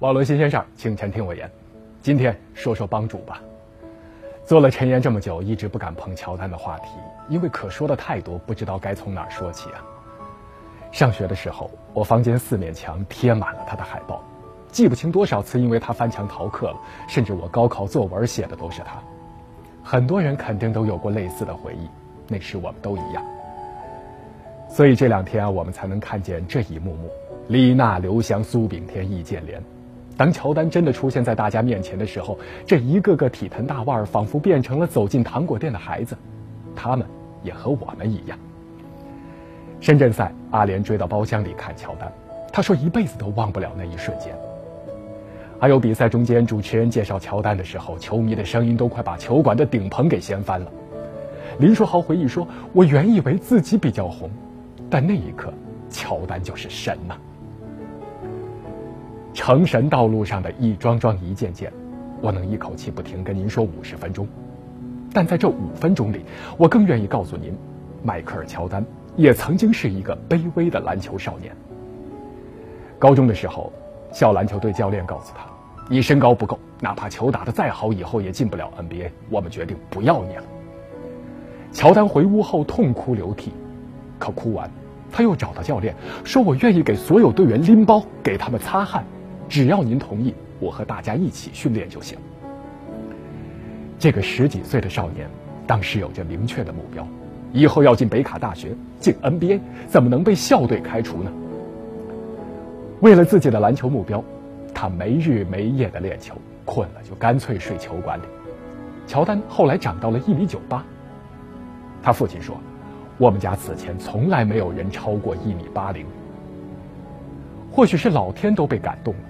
网络新鲜事儿，清晨听我言。今天说说帮主吧。做了陈岩这么久，一直不敢碰乔丹的话题，因为可说的太多，不知道该从哪儿说起啊。上学的时候，我房间四面墙贴满了他的海报，记不清多少次因为他翻墙逃课了，甚至我高考作文写的都是他。很多人肯定都有过类似的回忆，那时我们都一样。所以这两天啊，我们才能看见这一幕幕：李娜、刘翔、苏炳添、易建联。当乔丹真的出现在大家面前的时候，这一个个体坛大腕儿仿佛变成了走进糖果店的孩子，他们也和我们一样。深圳赛，阿联追到包厢里看乔丹，他说一辈子都忘不了那一瞬间。还有比赛中间，主持人介绍乔丹的时候，球迷的声音都快把球馆的顶棚给掀翻了。林书豪回忆说：“我原以为自己比较红，但那一刻，乔丹就是神呐。”成神道路上的一桩桩一件件，我能一口气不停跟您说五十分钟，但在这五分钟里，我更愿意告诉您，迈克尔·乔丹也曾经是一个卑微的篮球少年。高中的时候，校篮球队教练告诉他：“你身高不够，哪怕球打得再好，以后也进不了 NBA。我们决定不要你了。”乔丹回屋后痛哭流涕，可哭完，他又找到教练，说：“我愿意给所有队员拎包，给他们擦汗。”只要您同意，我和大家一起训练就行。这个十几岁的少年，当时有着明确的目标，以后要进北卡大学，进 NBA，怎么能被校队开除呢？为了自己的篮球目标，他没日没夜的练球，困了就干脆睡球馆里。乔丹后来长到了一米九八，他父亲说：“我们家此前从来没有人超过一米八零。”或许是老天都被感动了。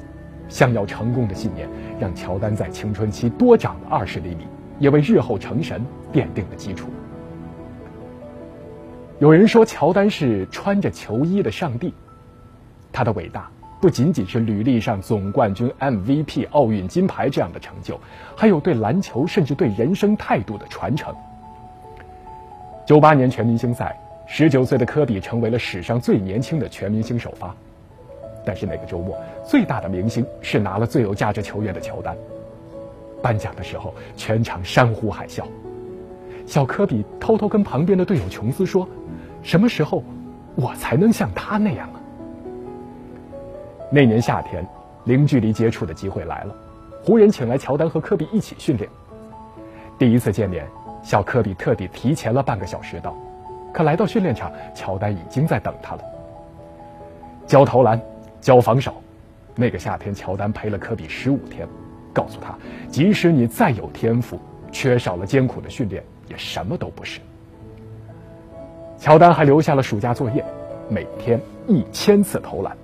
想要成功的信念，让乔丹在青春期多长了二十厘米，也为日后成神奠定了基础。有人说，乔丹是穿着球衣的上帝，他的伟大不仅仅是履历上总冠军、MVP、奥运金牌这样的成就，还有对篮球甚至对人生态度的传承。九八年全明星赛，十九岁的科比成为了史上最年轻的全明星首发。但是那个周末，最大的明星是拿了最有价值球员的乔丹。颁奖的时候，全场山呼海啸。小科比偷偷跟旁边的队友琼斯说：“什么时候我才能像他那样啊？”那年夏天，零距离接触的机会来了，湖人请来乔丹和科比一起训练。第一次见面，小科比特地提前了半个小时到，可来到训练场，乔丹已经在等他了。教投篮。教防守，那个夏天，乔丹陪了科比十五天，告诉他，即使你再有天赋，缺少了艰苦的训练，也什么都不是。乔丹还留下了暑假作业，每天一千次投篮。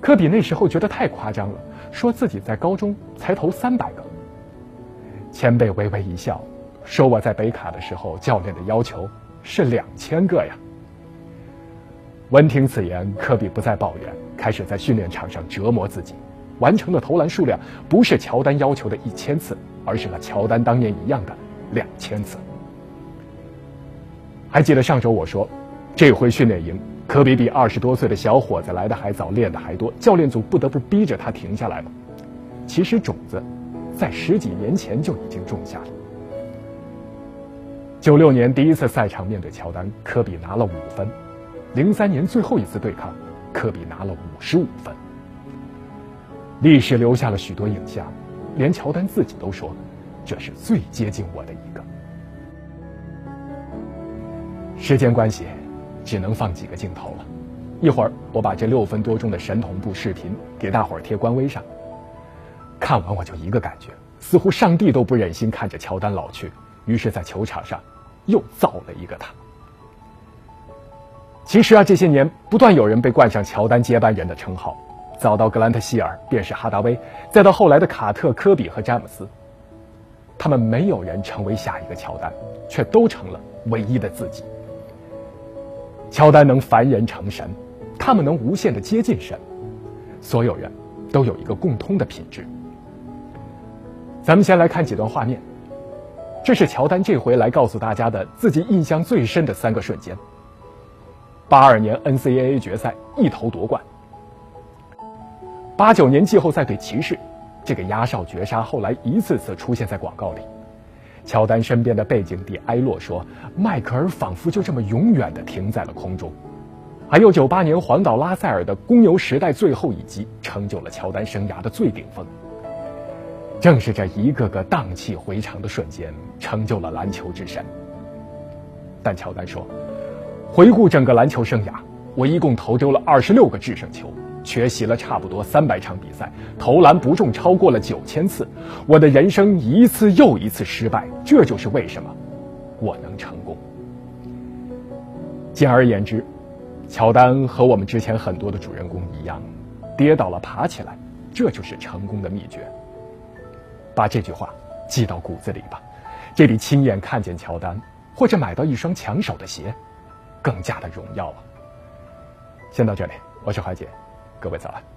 科比那时候觉得太夸张了，说自己在高中才投三百个。前辈微微一笑，说我在北卡的时候，教练的要求是两千个呀。闻听此言，科比不再抱怨。开始在训练场上折磨自己，完成的投篮数量不是乔丹要求的一千次，而是和乔丹当年一样的两千次。还记得上周我说，这回训练营，科比比二十多岁的小伙子来的还早，练的还多，教练组不得不逼着他停下来吗？其实种子，在十几年前就已经种下了。九六年第一次赛场面对乔丹，科比拿了五分；零三年最后一次对抗。科比拿了五十五分，历史留下了许多影像，连乔丹自己都说，这是最接近我的一个。时间关系，只能放几个镜头了。一会儿我把这六分多钟的神同步视频给大伙儿贴官微上。看完我就一个感觉，似乎上帝都不忍心看着乔丹老去，于是，在球场上又造了一个他。其实啊，这些年不断有人被冠上乔丹接班人的称号，早到格兰特希尔便是哈达威，再到后来的卡特、科比和詹姆斯，他们没有人成为下一个乔丹，却都成了唯一的自己。乔丹能凡人成神，他们能无限的接近神，所有人都有一个共通的品质。咱们先来看几段画面，这是乔丹这回来告诉大家的自己印象最深的三个瞬间。八二年 NCAA 决赛一头夺冠，八九年季后赛对骑士，这个压哨绝杀后来一次次出现在广告里。乔丹身边的背景帝埃洛说：“迈克尔仿佛就这么永远的停在了空中。”还有九八年环岛拉塞尔的公牛时代最后一击，成就了乔丹生涯的最顶峰。正是这一个个荡气回肠的瞬间，成就了篮球之神。但乔丹说：“回顾整个篮球生涯，我一共投丢了二十六个制胜球，缺席了差不多三百场比赛，投篮不中超过了九千次。我的人生一次又一次失败，这就是为什么我能成功。”简而言之。乔丹和我们之前很多的主人公一样，跌倒了爬起来，这就是成功的秘诀。把这句话记到骨子里吧，这比亲眼看见乔丹或者买到一双抢手的鞋，更加的荣耀啊！先到这里，我是怀姐，各位早安。